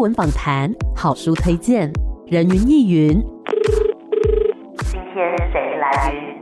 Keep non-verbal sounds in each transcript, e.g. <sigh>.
文访谈、好书推荐、人云亦云。今天谁来？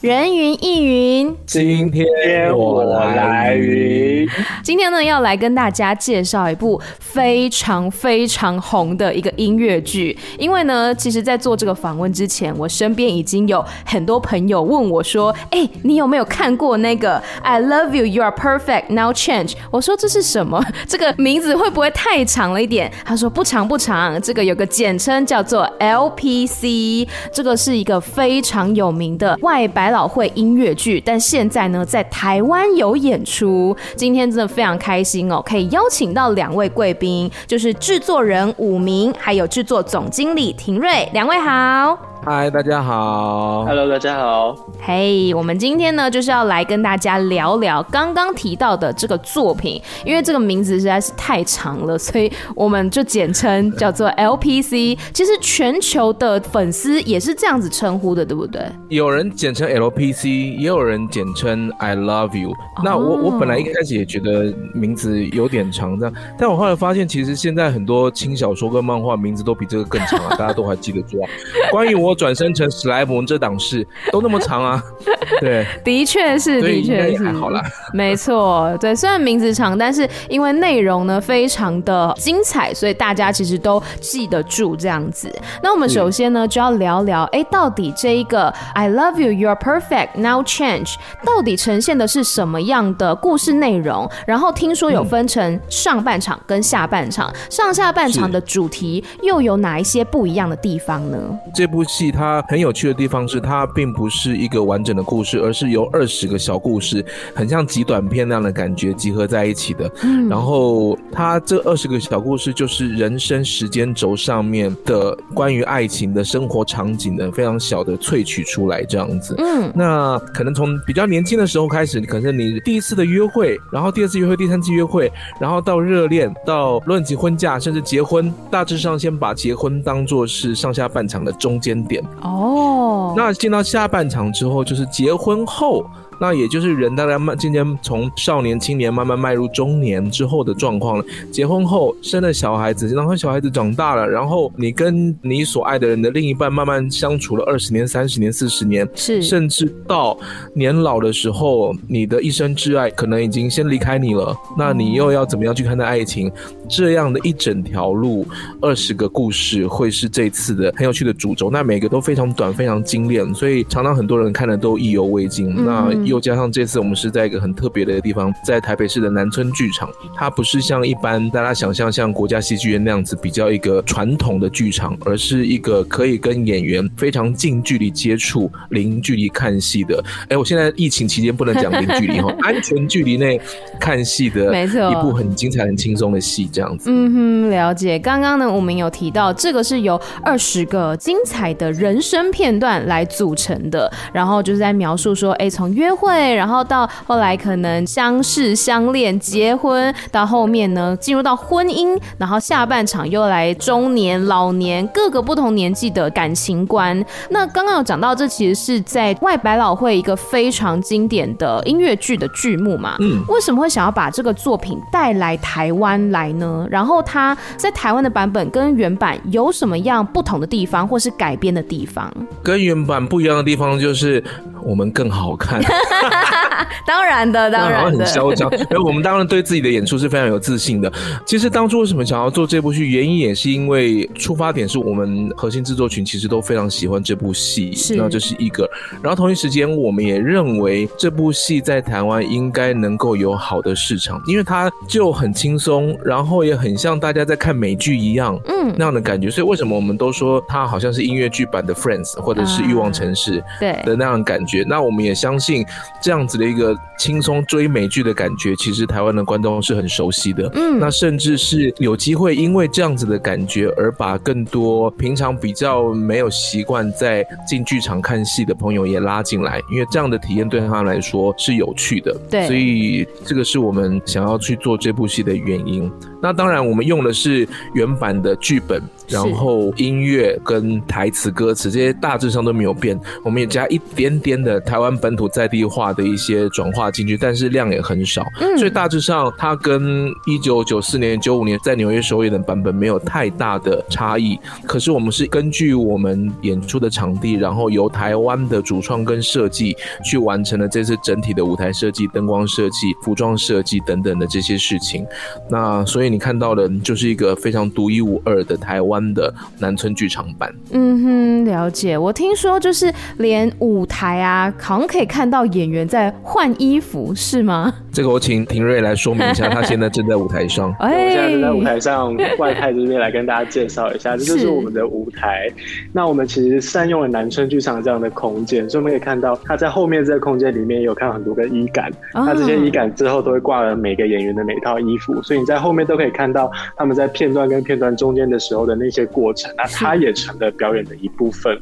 人云亦云，今天我来云。今天呢，要来跟大家介绍一部非常非常红的一个音乐剧。因为呢，其实，在做这个访问之前，我身边已经有很多朋友问我说：“哎，你有没有看过那个 I Love You, You Are Perfect, Now Change？” 我说：“这是什么？<laughs> 这个名字会不会太长了一点？”他说：“不长不长，这个有个简称叫做 LPC，这个是一个非常有名的外百。”老会音乐剧，但现在呢，在台湾有演出。今天真的非常开心哦，可以邀请到两位贵宾，就是制作人武明，还有制作总经理廷瑞，两位好。嗨，大家好。Hello，大家好。嘿，我们今天呢就是要来跟大家聊聊刚刚提到的这个作品，因为这个名字实在是太长了，所以我们就简称叫做 LPC。其实全球的粉丝也是这样子称呼的，对不对？有人简称 LPC，也有人简称 I Love You。那我我本来一开始也觉得名字有点长，这样，但我后来发现，其实现在很多轻小说跟漫画名字都比这个更长啊，大家都还记得住啊。关于我。我转生成史莱姆这档事都那么长啊，<laughs> 对，的确是，的确是，还好啦，<laughs> 没错，对，虽然名字长，但是因为内容呢非常的精彩，所以大家其实都记得住这样子。那我们首先呢就要聊聊，哎，到底这一个 I love you, you're perfect, now change，到底呈现的是什么样的故事内容？然后听说有分成上半场跟下半场，上下半场的主题又有哪一些不一样的地方呢？这部戏。它很有趣的地方是，它并不是一个完整的故事，而是由二十个小故事，很像极短片那样的感觉集合在一起的。嗯，然后它这二十个小故事就是人生时间轴上面的关于爱情的生活场景的非常小的萃取出来这样子。嗯，那可能从比较年轻的时候开始，可能你第一次的约会，然后第二次约会，第三次约会，然后到热恋，到论及婚嫁，甚至结婚，大致上先把结婚当做是上下半场的中间点。哦，那进到下半场之后，就是结婚后。那也就是人大概慢渐渐从少年、青年慢慢迈入中年之后的状况了。结婚后生了小孩子，然后小孩子长大了，然后你跟你所爱的人的另一半慢慢相处了二十年、三十年、四十年，是，甚至到年老的时候，你的一生挚爱可能已经先离开你了。那你又要怎么样去看待爱情？这样的一整条路，二十个故事会是这次的很有趣的主轴。那每个都非常短、非常精炼，所以常常很多人看了都意犹未尽。嗯、那又加上这次我们是在一个很特别的地方，在台北市的南村剧场，它不是像一般大家想象像国家戏剧院那样子比较一个传统的剧场，而是一个可以跟演员非常近距离接触、零距离看戏的。哎，我现在疫情期间不能讲零距离哈，<laughs> 安全距离内看戏的，没错，一部很精彩、很轻松的戏，这样子。嗯哼，了解。刚刚呢，我们有提到这个是由二十个精彩的人生片段来组成的，然后就是在描述说，哎，从约会。然后到后来可能相识、相恋、结婚，到后面呢进入到婚姻，然后下半场又来中年、老年各个不同年纪的感情观。那刚刚有讲到，这其实是在外百老汇一个非常经典的音乐剧的剧目嘛。嗯，为什么会想要把这个作品带来台湾来呢？然后它在台湾的版本跟原版有什么样不同的地方，或是改编的地方？跟原版不一样的地方就是我们更好看。<laughs> <laughs> 当然的，当然的，很嚣张。而 <laughs> 我们当然对自己的演出是非常有自信的。其实当初为什么想要做这部剧，原因也是因为出发点是我们核心制作群其实都非常喜欢这部戏，那这是一个。然后同一时间，我们也认为这部戏在台湾应该能够有好的市场，因为它就很轻松，然后也很像大家在看美剧一样，嗯，那样的感觉。所以为什么我们都说它好像是音乐剧版的 Friends，或者是欲望城市，对的那样的感觉。那我们也相信这样子的。一个轻松追美剧的感觉，其实台湾的观众是很熟悉的。嗯，那甚至是有机会因为这样子的感觉，而把更多平常比较没有习惯在进剧场看戏的朋友也拉进来，因为这样的体验对他来说是有趣的。对，所以这个是我们想要去做这部戏的原因。那当然，我们用的是原版的剧本，然后音乐跟台词、歌词这些大致上都没有变，我们也加一点点的台湾本土在地化的一些转化进去，但是量也很少，嗯、所以大致上它跟一九九四年、九五年在纽约首演的版本没有太大的差异。可是我们是根据我们演出的场地，然后由台湾的主创跟设计去完成了这次整体的舞台设计、灯光设计、服装设计等等的这些事情。那所以你看到的，就是一个非常独一无二的台湾的南村剧场版。嗯哼，了解。我听说就是连舞台啊，好像可以看到演员在换衣服，是吗？这个我请廷瑞来说明一下，他现在正在舞台上。<laughs> 哎，我现在正在舞台上，外派这边来跟大家介绍一下，这就是我们的舞台。那我们其实善用了南村剧场这样的空间，所以我们可以看到，他在后面这个空间里面有看到很多个衣杆，那、哦、这些衣杆之后都会挂了每个演员的每套衣服，所以你在后面都可以看到他们在片段跟片段中间的时候的那些过程，那它也成了表演的一部分。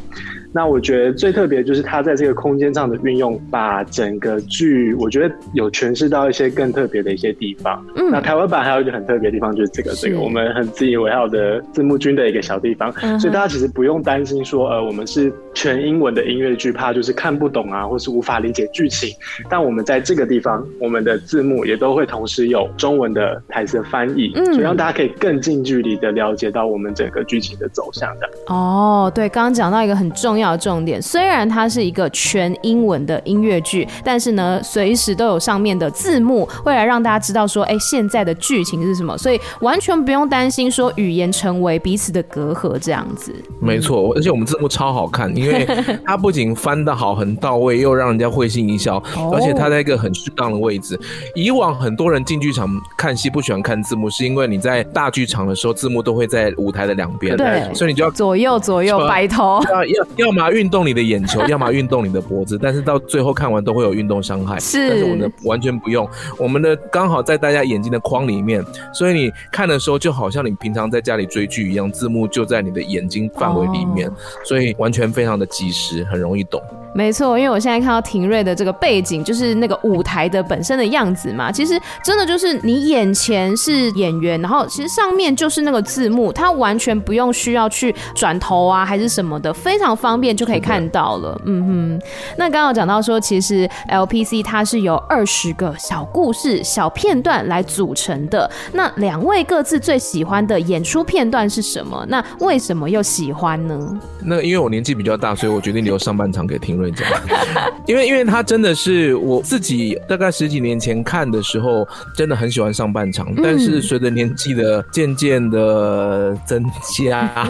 那我觉得最特别就是它在这个空间上的运用，把整个剧我觉得有诠释到一些更特别的一些地方。嗯，那台湾版还有一个很特别的地方就是这个这个我们很自以为傲的字幕君的一个小地方，所以大家其实不用担心说呃我们是全英文的音乐剧，怕就是看不懂啊，或是无法理解剧情。但我们在这个地方，我们的字幕也都会同时有中文的台词的翻译，嗯，所以让大家可以更近距离的了解到我们整个剧情的走向的。哦，对，刚刚讲到一个很重要。要重点，虽然它是一个全英文的音乐剧，但是呢，随时都有上面的字幕，会来让大家知道说，哎，现在的剧情是什么，所以完全不用担心说语言成为彼此的隔阂这样子。没错，而且我们字幕超好看，因为它不仅翻的好，很到位，又让人家会心一笑，而且它在一个很适当的位置。以往很多人进剧场看戏不喜欢看字幕，是因为你在大剧场的时候，字幕都会在舞台的两边，对，所以你就要左右左右摆头，要要要。要么运动你的眼球，<laughs> 要么运动你的脖子，但是到最后看完都会有运动伤害。是，但是我们的完全不用，我们的刚好在大家眼睛的框里面，所以你看的时候就好像你平常在家里追剧一样，字幕就在你的眼睛范围里面，哦，所以完全非常的及时，很容易懂。没错，因为我现在看到庭瑞的这个背景，就是那个舞台的本身的样子嘛。其实真的就是你眼前是演员，然后其实上面就是那个字幕，它完全不用需要去转头啊，还是什么的，非常方便就可以看到了。嗯哼。那刚刚讲到说，其实 LPC 它是由二十个小故事、小片段来组成的。那两位各自最喜欢的演出片段是什么？那为什么又喜欢呢？那因为我年纪比较大，所以我决定留上半场给庭 <laughs> 因为，因为他真的是我自己大概十几年前看的时候，真的很喜欢上半场，但是随着年纪的渐渐的增加。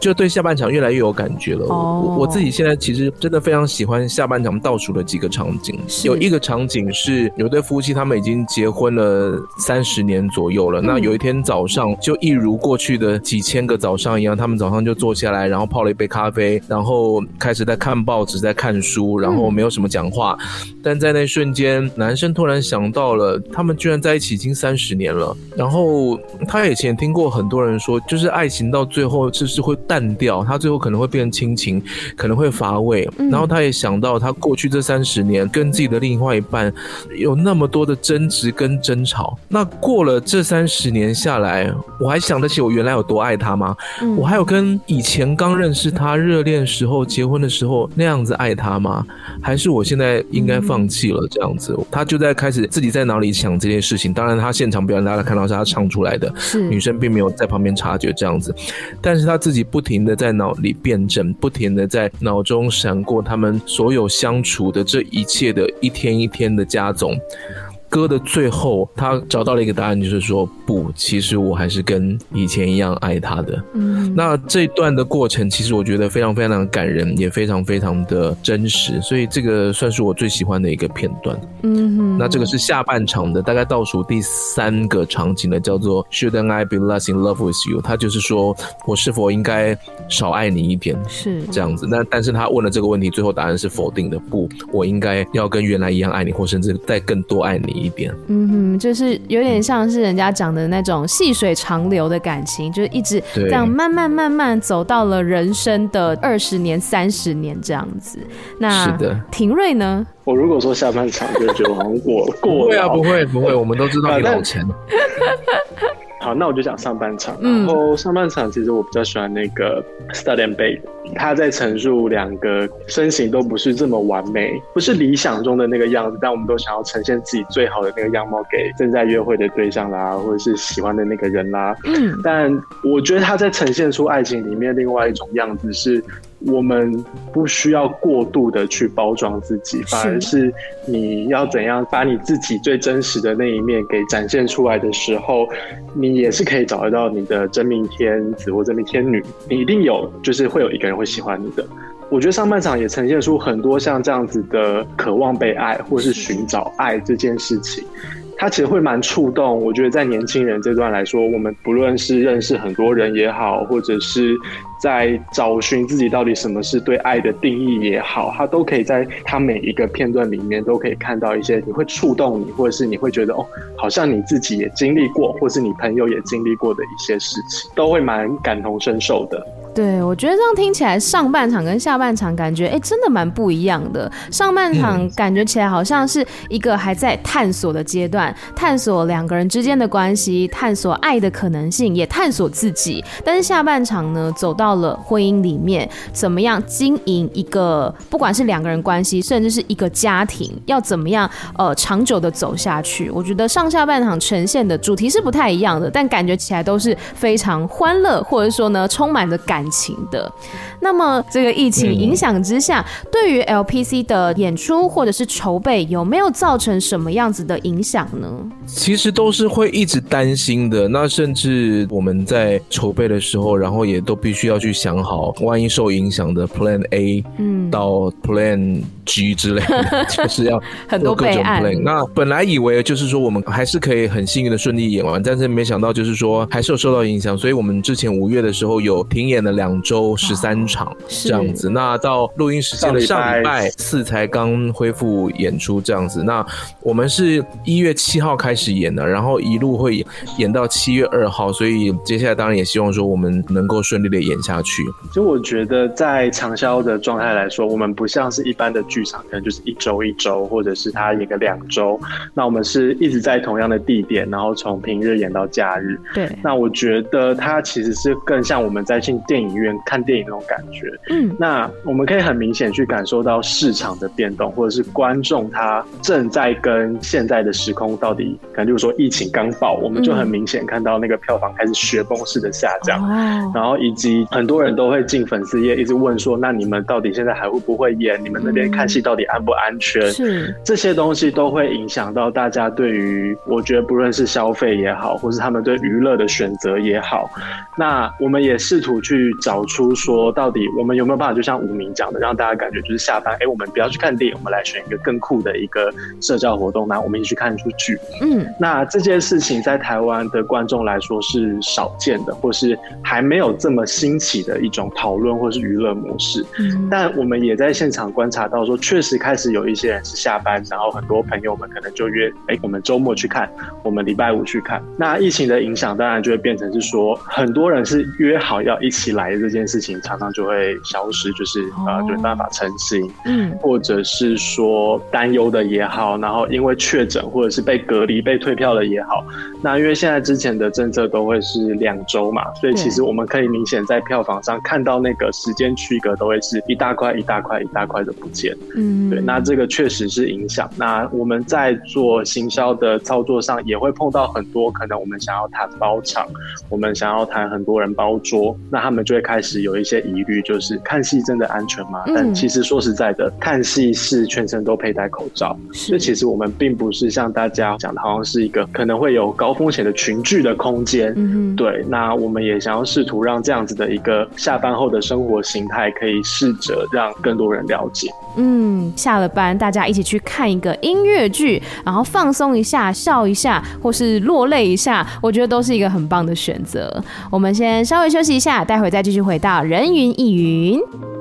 就对下半场越来越有感觉了。Oh. 我我自己现在其实真的非常喜欢下半场倒数的几个场景。有一个场景是有对夫妻，他们已经结婚了三十年左右了。那有一天早上，就一如过去的几千个早上一样，他们早上就坐下来，然后泡了一杯咖啡，然后开始在看报纸，在看书，然后没有什么讲话。但在那瞬间，男生突然想到了，他们居然在一起已经三十年了。然后他以前听过很多人说，就是爱情到最后就是会。淡掉，他最后可能会变成亲情，可能会乏味。然后他也想到，他过去这三十年跟自己的另外一半有那么多的争执跟争吵。那过了这三十年下来，我还想得起我原来有多爱他吗？我还有跟以前刚认识他热恋时候、结婚的时候那样子爱他吗？还是我现在应该放弃了这样子？他就在开始自己在脑里想这件事情。当然，他现场表演大家看到是他唱出来的，女生并没有在旁边察觉这样子，但是他自己不。停的在脑里辩证，不停的在脑中闪过他们所有相处的这一切的一天一天的加总。歌的最后，他找到了一个答案，就是说不，其实我还是跟以前一样爱他的。嗯，那这段的过程，其实我觉得非常非常的感人，也非常非常的真实，所以这个算是我最喜欢的一个片段。嗯哼，那这个是下半场的，大概倒数第三个场景呢，叫做 Shouldn't I be less in love with you？他就是说我是否应该少爱你一点？是这样子。那但是他问了这个问题，最后答案是否定的，不，我应该要跟原来一样爱你，或甚至再更多爱你。嗯哼，就是有点像是人家讲的那种细水长流的感情，就是一直这样慢慢慢慢走到了人生的二十年、三十年这样子。那是的，廷瑞呢？我如果说下半场就觉得好像过过，不会啊，不会不会，我们都知道你老钱。好，那我就讲上半场。然后上半场其实我比较喜欢那个 Stud and Bade，他在陈述两个身形都不是这么完美，不是理想中的那个样子，但我们都想要呈现自己最好的那个样貌给正在约会的对象啦，或者是喜欢的那个人啦。嗯，但我觉得他在呈现出爱情里面另外一种样子是。我们不需要过度的去包装自己，反而是你要怎样把你自己最真实的那一面给展现出来的时候，你也是可以找得到你的真命天子或真命天女。你一定有，就是会有一个人会喜欢你的。我觉得上半场也呈现出很多像这样子的渴望被爱，或是寻找爱这件事情。他其实会蛮触动，我觉得在年轻人这段来说，我们不论是认识很多人也好，或者是在找寻自己到底什么是对爱的定义也好，他都可以在他每一个片段里面都可以看到一些你会触动你，或者是你会觉得哦，好像你自己也经历过，或是你朋友也经历过的一些事情，都会蛮感同身受的。对，我觉得这样听起来，上半场跟下半场感觉，哎，真的蛮不一样的。上半场感觉起来好像是一个还在探索的阶段，探索两个人之间的关系，探索爱的可能性，也探索自己。但是下半场呢，走到了婚姻里面，怎么样经营一个，不管是两个人关系，甚至是一个家庭，要怎么样呃长久的走下去？我觉得上下半场呈现的主题是不太一样的，但感觉起来都是非常欢乐，或者说呢，充满着感情的，那么这个疫情影响之下，嗯、对于 LPC 的演出或者是筹备，有没有造成什么样子的影响呢？其实都是会一直担心的。那甚至我们在筹备的时候，然后也都必须要去想好，万一受影响的 Plan A，嗯，到 Plan G 之类的，<laughs> 就是要很多各种 Plan。那本来以为就是说我们还是可以很幸运的顺利演完，但是没想到就是说还是有受到影响。所以我们之前五月的时候有停演了两周十三场这样子，那到录音时间的上礼拜四才刚恢复演出这样子。那我们是一月七号开始演的，然后一路会演到七月二号，所以接下来当然也希望说我们能够顺利的演下去。就我觉得在长销的状态来说，我们不像是一般的剧场，可能就是一周一周，或者是他演个两周。那我们是一直在同样的地点，然后从平日演到假日。对。那我觉得它其实是更像我们在进电影院看电影那种感觉，嗯，那我们可以很明显去感受到市场的变动，或者是观众他正在跟现在的时空到底，可能就是说疫情刚爆，我们就很明显看到那个票房开始雪崩式的下降，嗯，然后以及很多人都会进粉丝页一直问说，那你们到底现在还会不会演？你们那边看戏到底安不安全？是这些东西都会影响到大家对于，我觉得不论是消费也好，或是他们对娱乐的选择也好，那我们也试图去找出说，到底我们有没有办法，就像吴明讲的，让大家感觉就是下班，哎、欸，我们不要去看电影，我们来选一个更酷的一个社交活动，那我们一起去看一出剧。嗯，那这件事情在台湾的观众来说是少见的，或是还没有这么兴起的一种讨论或是娱乐模式。嗯，但我们也在现场观察到说，确实开始有一些人是下班，然后很多朋友们可能就约，哎、欸，我们周末去看，我们礼拜五去看。那疫情的影响当然就会变成是说，很多人是约好要一起来的这件事情。常常就会消失，就是呃，就没办法成行，嗯，或者是说担忧的也好，然后因为确诊或者是被隔离、被退票了也好，那因为现在之前的政策都会是两周嘛，所以其实我们可以明显在票房上看到那个时间区隔都会是一大块、一大块、一大块的不见，嗯，对，那这个确实是影响。那我们在做行销的操作上也会碰到很多可能我们想要谈包场，我们想要谈很多人包桌，那他们就会开始有一些疑虑，就是看戏真的安全吗？嗯、但其实说实在的，看戏是全程都佩戴口罩，所以其实我们并不是像大家讲的，好像是一个可能会有高风险的群聚的空间。嗯，对。那我们也想要试图让这样子的一个下班后的生活形态，可以试着让更多人了解。嗯，下了班大家一起去看一个音乐剧，然后放松一下，笑一下，或是落泪一下，我觉得都是一个很棒的选择。我们先稍微休息一下，待会再继续回到人云亦云。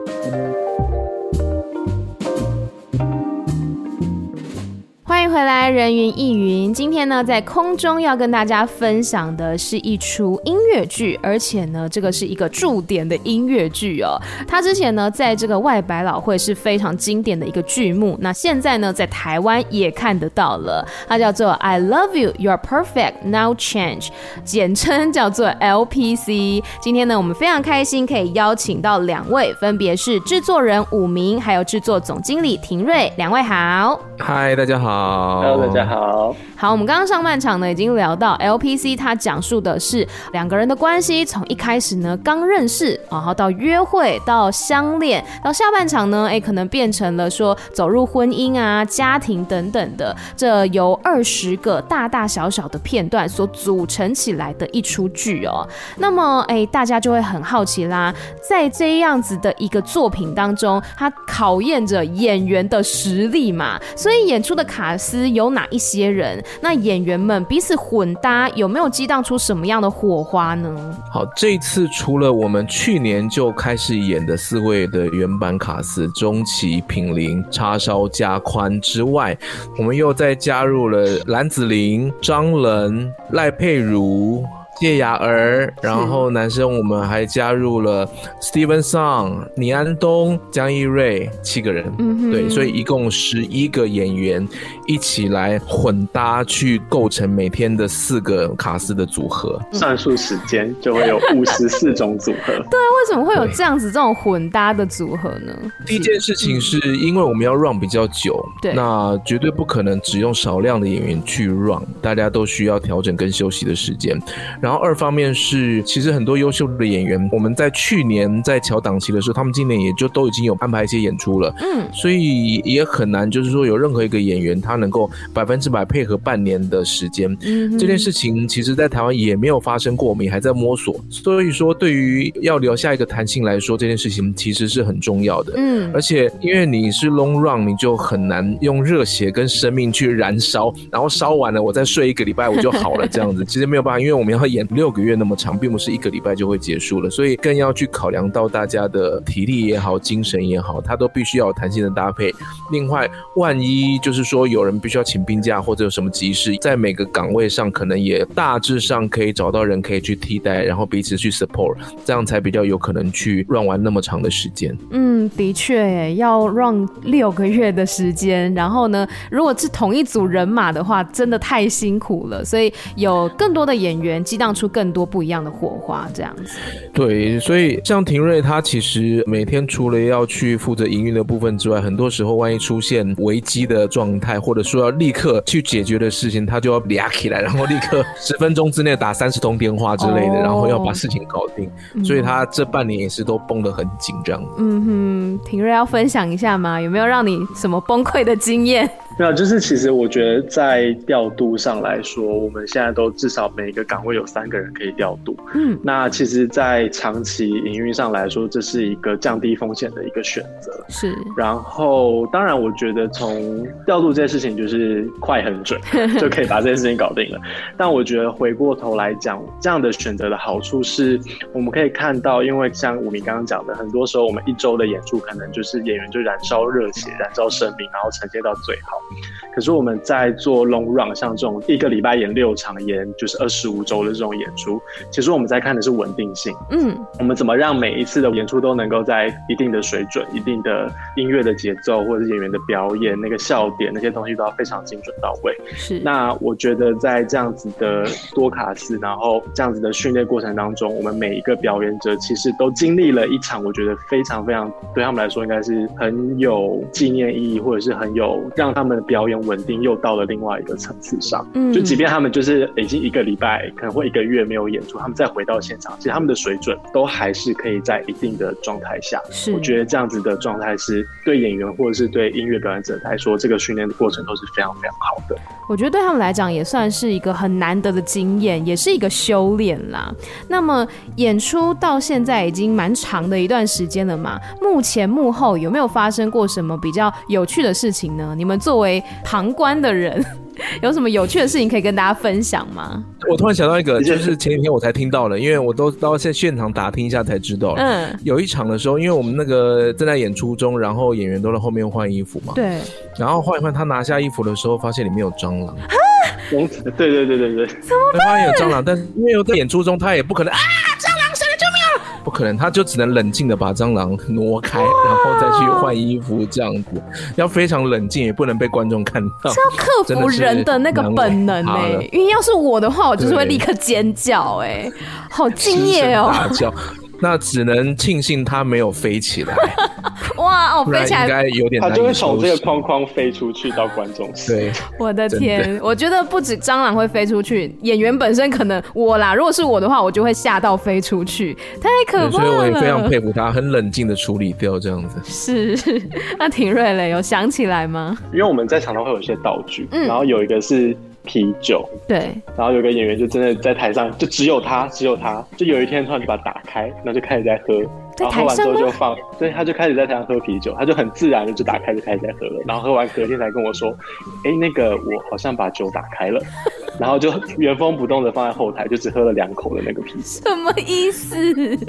回来，人云亦云。今天呢，在空中要跟大家分享的是一出音乐剧，而且呢，这个是一个驻点的音乐剧哦。它之前呢，在这个外百老汇是非常经典的一个剧目。那现在呢，在台湾也看得到了。它叫做《I Love You, You're Perfect, Now Change》，简称叫做 LPC。今天呢，我们非常开心可以邀请到两位，分别是制作人武明，还有制作总经理庭瑞。两位好。嗨，大家好。Hello，大家好。好，我们刚刚上半场呢，已经聊到 LPC，它讲述的是两个人的关系，从一开始呢刚认识，然后到约会，到相恋，到下半场呢，哎，可能变成了说走入婚姻啊、家庭等等的，这由二十个大大小小的片段所组成起来的一出剧哦。那么，哎，大家就会很好奇啦，在这样子的一个作品当中，它考验着演员的实力嘛，所以演出的卡有哪一些人？那演员们彼此混搭，有没有激荡出什么样的火花呢？好，这次除了我们去年就开始演的四位的原版卡司钟琪、品林、叉烧、加宽之外，我们又再加入了蓝子玲、张伦、赖佩如。叶雅儿，然后男生我们还加入了 Steven Song、倪安东、江一瑞七个人，嗯，对，所以一共十一个演员一起来混搭去构成每天的四个卡司的组合，算数时间就会有五十四种组合。<laughs> 对啊，为什么会有这样子这种混搭的组合呢？第一件事情是因为我们要 run 比较久，对，那绝对不可能只用少量的演员去 run，大家都需要调整跟休息的时间。然后二方面是，其实很多优秀的演员，我们在去年在调档期的时候，他们今年也就都已经有安排一些演出了，嗯，所以也很难，就是说有任何一个演员他能够百分之百配合半年的时间，嗯，这件事情其实在台湾也没有发生过，我们也还在摸索，所以说对于要留下一个弹性来说，这件事情其实是很重要的，嗯，而且因为你是 long run，你就很难用热血跟生命去燃烧，然后烧完了我再睡一个礼拜我就好了这样子，其实没有办法，因为我们要演六。个月那么长，并不是一个礼拜就会结束了，所以更要去考量到大家的体力也好，精神也好，它都必须要有弹性的搭配。另外，万一就是说有人必须要请病假或者有什么急事，在每个岗位上可能也大致上可以找到人可以去替代，然后彼此去 support，这样才比较有可能去 run 完那么长的时间。嗯，的确，要 run 六个月的时间，然后呢，如果是同一组人马的话，真的太辛苦了。所以有更多的演员激荡出更。多不一样的火花，这样子。对，所以像廷瑞他其实每天除了要去负责营运的部分之外，很多时候万一出现危机的状态，或者说要立刻去解决的事情，他就要俩 <laughs> 起来，然后立刻十分钟之内打三十通电话之类的，然后要把事情搞定。所以他这半年也是都绷得很紧，这样。嗯哼，庭瑞要分享一下吗？有没有让你什么崩溃的经验？没有，就是其实我觉得在调度上来说，我们现在都至少每个岗位有三个人可以调度。嗯，那其实，在长期营运上来说，这是一个降低风险的一个选择。是。然后，当然，我觉得从调度这件事情就是快很准，<laughs> 就可以把这件事情搞定了。但我觉得回过头来讲，这样的选择的好处是，我们可以看到，因为像武明刚刚讲的，很多时候我们一周的演出可能就是演员就燃烧热血、燃烧生命，然后呈现到最好。可是我们在做 long run，像这种一个礼拜演六场，演就是二十五周的这种演出，其实我们在看的是稳定性。嗯，我们怎么让每一次的演出都能够在一定的水准、一定的音乐的节奏，或者是演员的表演那个笑点那些东西都要非常精准到位。是。那我觉得在这样子的多卡斯，然后这样子的训练过程当中，我们每一个表演者其实都经历了一场，我觉得非常非常对他们来说应该是很有纪念意义，或者是很有让他们的。表演稳定又到了另外一个层次上，嗯，就即便他们就是已经一个礼拜，可能会一个月没有演出，他们再回到现场，其实他们的水准都还是可以在一定的状态下。是，我觉得这样子的状态是对演员或者是对音乐表演者来说，这个训练的过程都是非常非常好的。我觉得对他们来讲也算是一个很难得的经验，也是一个修炼啦。那么演出到现在已经蛮长的一段时间了嘛，幕前幕后有没有发生过什么比较有趣的事情呢？你们作为为旁观的人 <laughs> 有什么有趣的事情可以跟大家分享吗？我突然想到一个，就是前几天我才听到了，因为我都到现现场打听一下才知道。嗯，有一场的时候，因为我们那个正在演出中，然后演员都在后面换衣服嘛。对。然后换一换，他拿下衣服的时候，发现里面有蟑螂。<laughs> 对对对对对。怎么办？发现有蟑螂，但是因为在演出中，他也不可能啊，可能，他就只能冷静的把蟑螂挪开，然后再去换衣服，这样子要非常冷静，也不能被观众看到。是要克服人的那个本能哎、欸，因为要是我的话，我就是会立刻尖叫哎、欸，好敬业哦。大叫。那只能庆幸它没有飞起来。<laughs> 哇哦，飞起来应该有点。它就会从这个框框飞出去到观众席。对，<laughs> 我的天，我觉得不止蟑螂会飞出去，演员本身可能我啦，如果是我的话，我就会吓到飞出去，太可怕了。所以我也非常佩服他，很冷静的处理掉这样子。是，<laughs> 那廷瑞嘞，有想起来吗？因为我们在场都会有一些道具，嗯，然后有一个是。啤酒，对，然后有个演员就真的在台上，就只有他，只有他，就有一天突然就把它打开，然后就开始在喝。然后喝完之后就放，对，他就开始在台上喝啤酒，他就很自然的就打开就开始在喝了。然后喝完隔天才跟我说，哎，那个我好像把酒打开了，<laughs> 然后就原封不动的放在后台，就只喝了两口的那个啤酒。什么意思？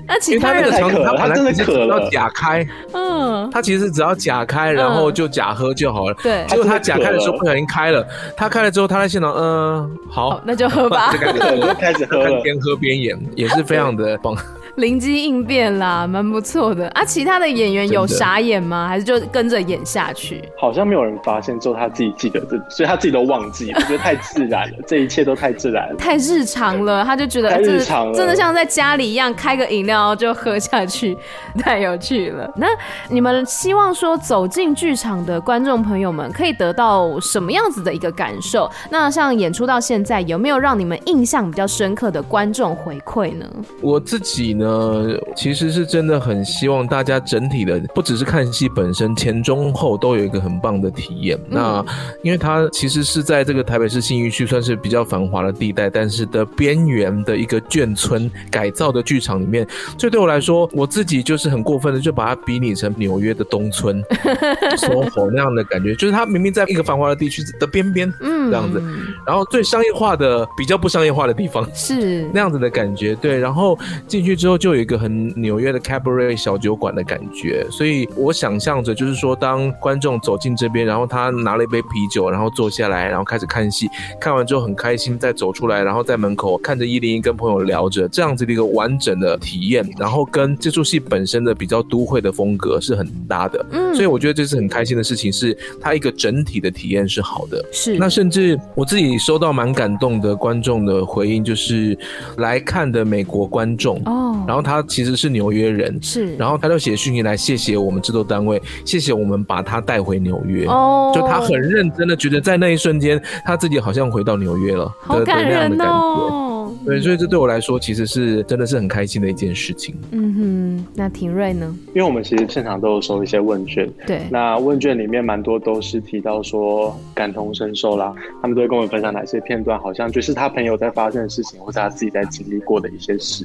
那其他人太渴了，他真的渴了，要假开，嗯，他其实只要假开，然后就假喝就好了。对，结果他假开的时候不小心开了，他开了之后他在现场，嗯，好，那就喝吧 <laughs> <laughs> 就开始喝了，边喝边演，也是非常的棒。<laughs> 灵机应变啦，蛮不错的啊！其他的演员有傻眼吗？还是就跟着演下去？好像没有人发现，之后他自己记得这，所以他自己都忘记了，我觉得太自然了，<laughs> 这一切都太自然了，太日常了，他就觉得太日常了，真的像在家里一样，开个饮料就喝下去，<laughs> 太有趣了。那你们希望说走进剧场的观众朋友们可以得到什么样子的一个感受？那像演出到现在，有没有让你们印象比较深刻的观众回馈呢？我自己呢？呃，其实是真的很希望大家整体的，不只是看戏本身，前中后都有一个很棒的体验。嗯、那因为它其实是在这个台北市信义区算是比较繁华的地带，但是的边缘的一个眷村改造的剧场里面，所以对我来说，我自己就是很过分的，就把它比拟成纽约的东村，<laughs> SOHO 那样的感觉，就是它明明在一个繁华的地区的边边，嗯，这样子，然后最商业化的比较不商业化的地方是那样子的感觉，对，然后进去之后。就有一个很纽约的 cabaret 小酒馆的感觉，所以我想象着，就是说，当观众走进这边，然后他拿了一杯啤酒，然后坐下来，然后开始看戏，看完之后很开心，再走出来，然后在门口看着一零一跟朋友聊着，这样子的一个完整的体验，然后跟这出戏本身的比较都会的风格是很搭的，嗯，所以我觉得这是很开心的事情，是它一个整体的体验是好的，是。那甚至我自己收到蛮感动的观众的回应，就是来看的美国观众哦。然后他其实是纽约人，是，然后他就写讯息来谢谢我们制作单位，谢谢我们把他带回纽约，哦，就他很认真的觉得在那一瞬间他自己好像回到纽约了，好感人哦。对，所以这对我来说其实是真的是很开心的一件事情。嗯哼，那廷瑞呢？因为我们其实现场都有收一些问卷，对，那问卷里面蛮多都是提到说感同身受啦，他们都会跟我们分享哪些片段，好像就是他朋友在发生的事情，或者他自己在经历过的一些事。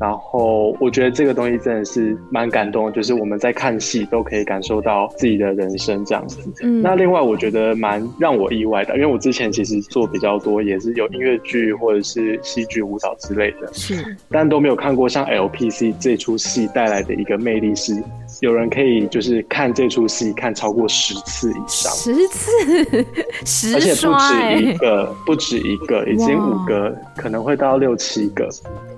然后我觉得这个东西真的是蛮感动的，就是我们在看戏都可以感受到自己的人生这样子。嗯，那另外我觉得蛮让我意外的，因为我之前其实做比较多，也是有音乐剧或者是戏剧。舞蹈之类的，是，但都没有看过像 LPC 这出戏带来的一个魅力是，有人可以就是看这出戏看超过十次以上，十次，十而且不止一个，不止一个，已经五个，可能会到六七个。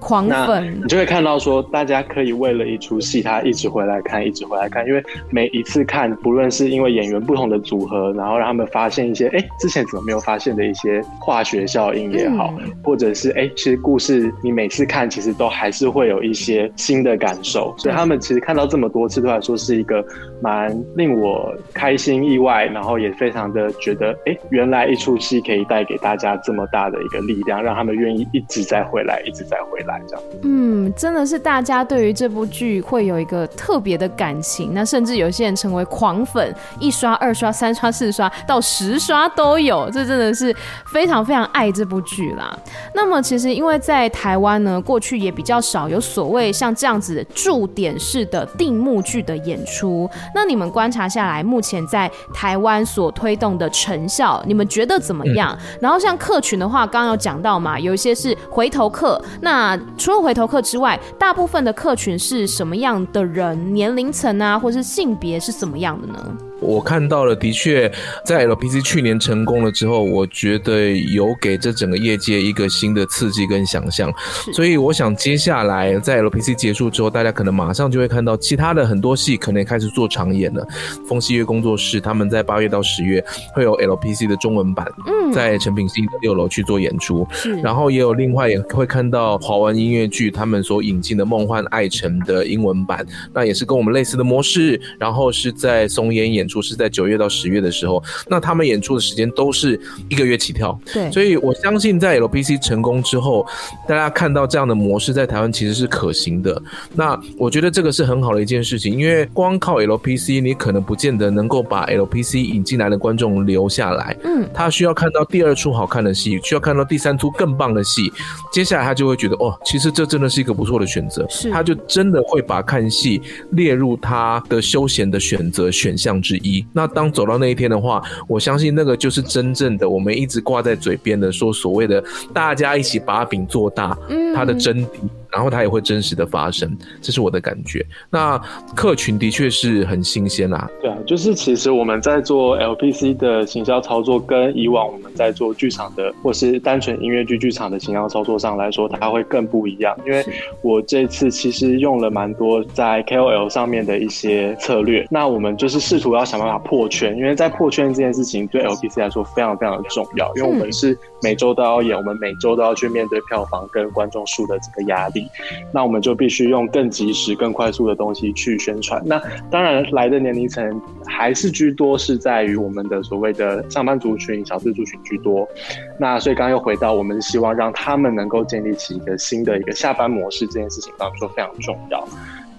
狂粉，你就会看到说，大家可以为了一出戏，他一直回来看，一直回来看，因为每一次看，不论是因为演员不同的组合，然后让他们发现一些，哎、欸，之前怎么没有发现的一些化学效应也好，嗯、或者是，哎、欸，其实故事你每次看，其实都还是会有一些新的感受，所以他们其实看到这么多次，都来说是一个蛮令我开心意外，然后也非常的觉得，哎、欸，原来一出戏可以带给大家这么大的一个力量，让他们愿意一直再回来，一直再回来。嗯，真的是大家对于这部剧会有一个特别的感情，那甚至有些人成为狂粉，一刷、二刷、三刷、四刷到十刷都有，这真的是非常非常爱这部剧啦。那么，其实因为在台湾呢，过去也比较少有所谓像这样子的驻点式的定目剧的演出。那你们观察下来，目前在台湾所推动的成效，你们觉得怎么样？嗯、然后像客群的话，刚刚有讲到嘛，有一些是回头客。那除了回头客之外，大部分的客群是什么样的人？年龄层啊，或是性别是怎么样的呢？我看到了，的确，在 LPC 去年成功了之后，我觉得有给这整个业界一个新的刺激跟想象。所以我想接下来在 LPC 结束之后，大家可能马上就会看到其他的很多戏可能也开始做长演了。风戏月工作室他们在八月到十月会有 LPC 的中文版，在诚品信义的六楼去做演出。然后也有另外也会看到华文音乐剧他们所引进的《梦幻爱城》的英文版，那也是跟我们类似的模式，然后是在松烟演。出是在九月到十月的时候，那他们演出的时间都是一个月起跳。对，所以我相信在 LPC 成功之后，大家看到这样的模式在台湾其实是可行的。那我觉得这个是很好的一件事情，因为光靠 LPC，你可能不见得能够把 LPC 引进来的观众留下来。嗯，他需要看到第二出好看的戏，需要看到第三出更棒的戏，接下来他就会觉得哦，其实这真的是一个不错的选择。是，他就真的会把看戏列入他的休闲的选择选项之一。一，那当走到那一天的话，我相信那个就是真正的我们一直挂在嘴边的说所谓的大家一起把饼做大，嗯，它的真谛。然后它也会真实的发生，这是我的感觉。那客群的确是很新鲜啦。对啊，就是其实我们在做 LPC 的行销操作，跟以往我们在做剧场的或是单纯音乐剧剧场的行销操作上来说，它会更不一样。因为我这次其实用了蛮多在 KOL 上面的一些策略。那我们就是试图要想办法破圈，因为在破圈这件事情对 LPC 来说非常非常的重要，因为我们是每周都要演，我们每周都要去面对票房跟观众数的这个压力。那我们就必须用更及时、更快速的东西去宣传。那当然来的年龄层还是居多，是在于我们的所谓的上班族群、小资族群居多。那所以刚刚又回到，我们希望让他们能够建立起一个新的一个下班模式，这件事情，当然说非常重要。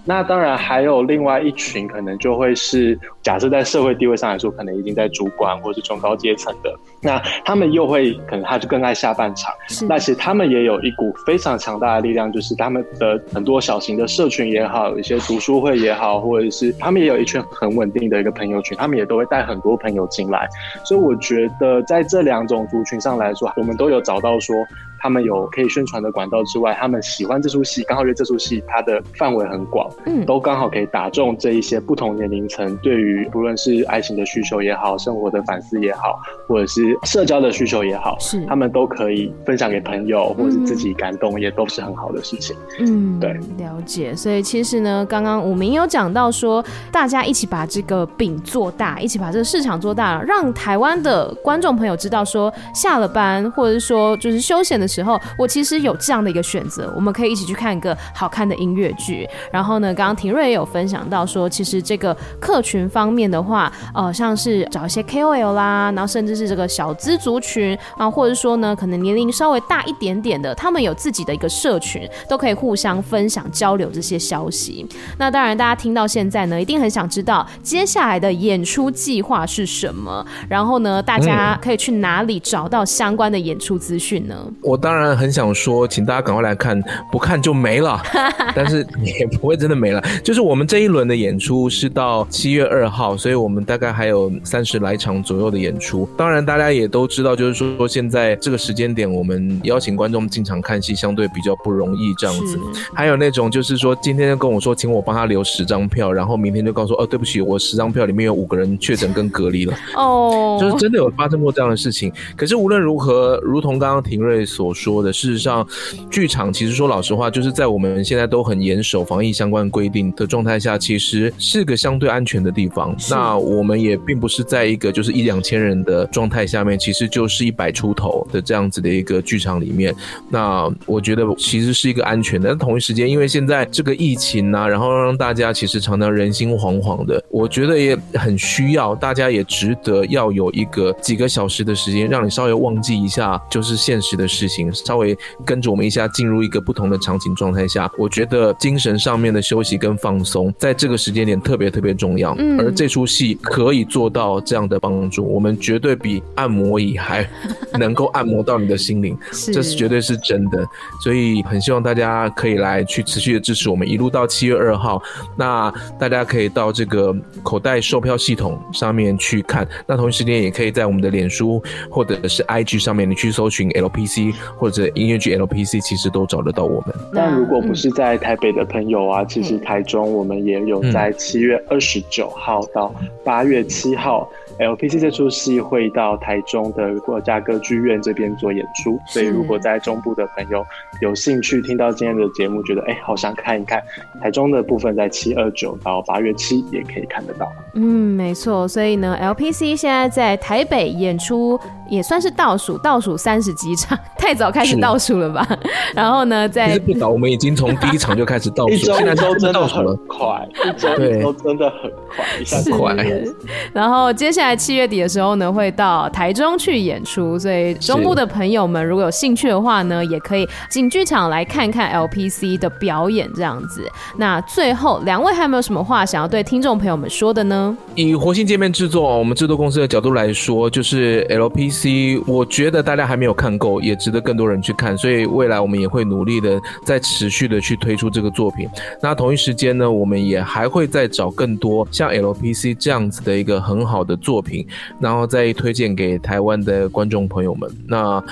那当然还有另外一群，可能就会是假设在社会地位上来说，可能已经在主管或是中高阶层的，那他们又会可能他就更爱下半场。那其实他们也有一股非常强大的力量，就是他们的很多小型的社群也好，有一些读书会也好，或者是他们也有一群很稳定的一个朋友群，他们也都会带很多朋友进来。所以我觉得在这两种族群上来说，我们都有找到说。他们有可以宣传的管道之外，他们喜欢这出戏，刚好因为这出戏它的范围很广，嗯，都刚好可以打中这一些不同年龄层对于不论是爱情的需求也好，生活的反思也好，或者是社交的需求也好，是他们都可以分享给朋友，或者是自己感动，也都是很好的事情。嗯，对，了解。所以其实呢，刚刚我们有讲到说，大家一起把这个饼做大，一起把这个市场做大，让台湾的观众朋友知道说，下了班或者是说就是休闲的。时候，我其实有这样的一个选择，我们可以一起去看一个好看的音乐剧。然后呢，刚刚庭瑞也有分享到说，其实这个客群方面的话，呃，像是找一些 KOL 啦，然后甚至是这个小资族群啊，或者说呢，可能年龄稍微大一点点的，他们有自己的一个社群，都可以互相分享交流这些消息。那当然，大家听到现在呢，一定很想知道接下来的演出计划是什么。然后呢，大家可以去哪里找到相关的演出资讯呢？我。当然很想说，请大家赶快来看，不看就没了。<laughs> 但是也不会真的没了。就是我们这一轮的演出是到七月二号，所以我们大概还有三十来场左右的演出。当然大家也都知道，就是说现在这个时间点，我们邀请观众进场看戏相对比较不容易这样子。还有那种就是说，今天就跟我说，请我帮他留十张票，然后明天就告诉，哦，对不起，我十张票里面有五个人确诊跟隔离了。<laughs> 哦，就是真的有发生过这样的事情。可是无论如何，如同刚刚庭瑞所。说的，事实上，剧场其实说老实话，就是在我们现在都很严守防疫相关规定的状态下，其实是个相对安全的地方。那我们也并不是在一个就是一两千人的状态下面，其实就是一百出头的这样子的一个剧场里面。那我觉得其实是一个安全的。但同一时间，因为现在这个疫情啊，然后让大家其实常常人心惶惶的，我觉得也很需要，大家也值得要有一个几个小时的时间，让你稍微忘记一下就是现实的事情。情，稍微跟着我们一下进入一个不同的场景状态下，我觉得精神上面的休息跟放松，在这个时间点特别特别重要。嗯，而这出戏可以做到这样的帮助，我们绝对比按摩椅还能够按摩到你的心灵，<laughs> 这是绝对是真的。所以很希望大家可以来去持续的支持我们，一路到七月二号。那大家可以到这个口袋售票系统上面去看，那同一时间也可以在我们的脸书或者是 IG 上面，你去搜寻 LPC 或者音乐剧 LPC，其实都找得到我们。但如果不是在台北的朋友啊，其实台中我们也有在七月二十九号到八月七号。LPC 这出戏会到台中的国家歌剧院这边做演出，所以如果在中部的朋友有兴趣听到今天的节目，觉得哎、欸、好想看一看，台中的部分在七二九到八月七也可以看得到。嗯，没错，所以呢，LPC 现在在台北演出也算是倒数倒数三十几场，太早开始倒数了吧？<laughs> 然后呢，在不早，我们已经从第一场就开始倒数，<laughs> 现在都真的很快，一周都真的很快，一下子快。<laughs> 然后接下在七月底的时候呢，会到台中去演出，所以中部的朋友们如果有兴趣的话呢，也可以进剧场来看看 LPC 的表演这样子。那最后两位还有没有什么话想要对听众朋友们说的呢？以活性界面制作我们制作公司的角度来说，就是 LPC，我觉得大家还没有看够，也值得更多人去看，所以未来我们也会努力的再持续的去推出这个作品。那同一时间呢，我们也还会再找更多像 LPC 这样子的一个很好的作作。品，然后再推荐给台湾的观众朋友们。那。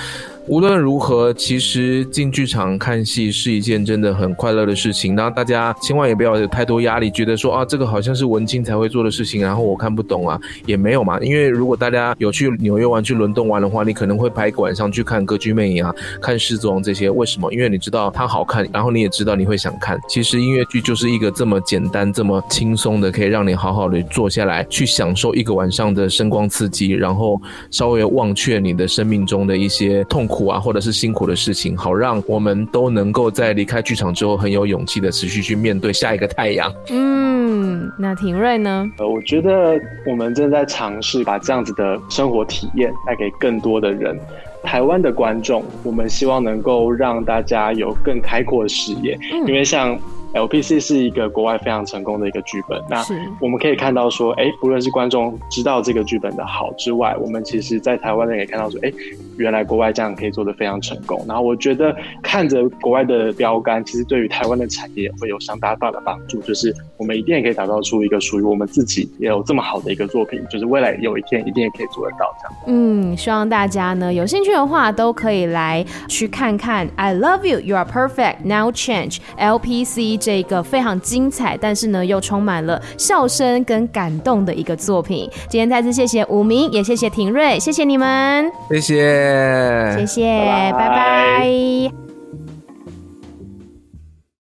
无论如何，其实进剧场看戏是一件真的很快乐的事情。然后大家千万也不要有太多压力，觉得说啊，这个好像是文青才会做的事情，然后我看不懂啊，也没有嘛。因为如果大家有去纽约玩、去伦敦玩的话，你可能会排一个晚上去看《歌剧魅影》啊、看《狮子王》这些。为什么？因为你知道它好看，然后你也知道你会想看。其实音乐剧就是一个这么简单、这么轻松的，可以让你好好的坐下来去享受一个晚上的声光刺激，然后稍微忘却你的生命中的一些痛苦。苦啊，或者是辛苦的事情，好让我们都能够在离开剧场之后很有勇气的持续去面对下一个太阳。嗯，那庭瑞呢？呃，我觉得我们正在尝试把这样子的生活体验带给更多的人。台湾的观众，我们希望能够让大家有更开阔的视野，嗯、因为像。LPC 是一个国外非常成功的一个剧本，那我们可以看到说，哎、欸，不论是观众知道这个剧本的好之外，我们其实在台湾人也看到说，哎、欸，原来国外这样可以做得非常成功。然后我觉得看着国外的标杆，其实对于台湾的产业会有相当大的帮助，就是我们一定也可以打造出一个属于我们自己也有这么好的一个作品，就是未来有一天一定也可以做得到这样。嗯，希望大家呢有兴趣的话都可以来去看看。I love you, you are perfect. Now change LPC。这个非常精彩，但是呢又充满了笑声跟感动的一个作品。今天再次谢谢武明，也谢谢庭瑞，谢谢你们，谢谢，谢谢，拜拜。拜拜。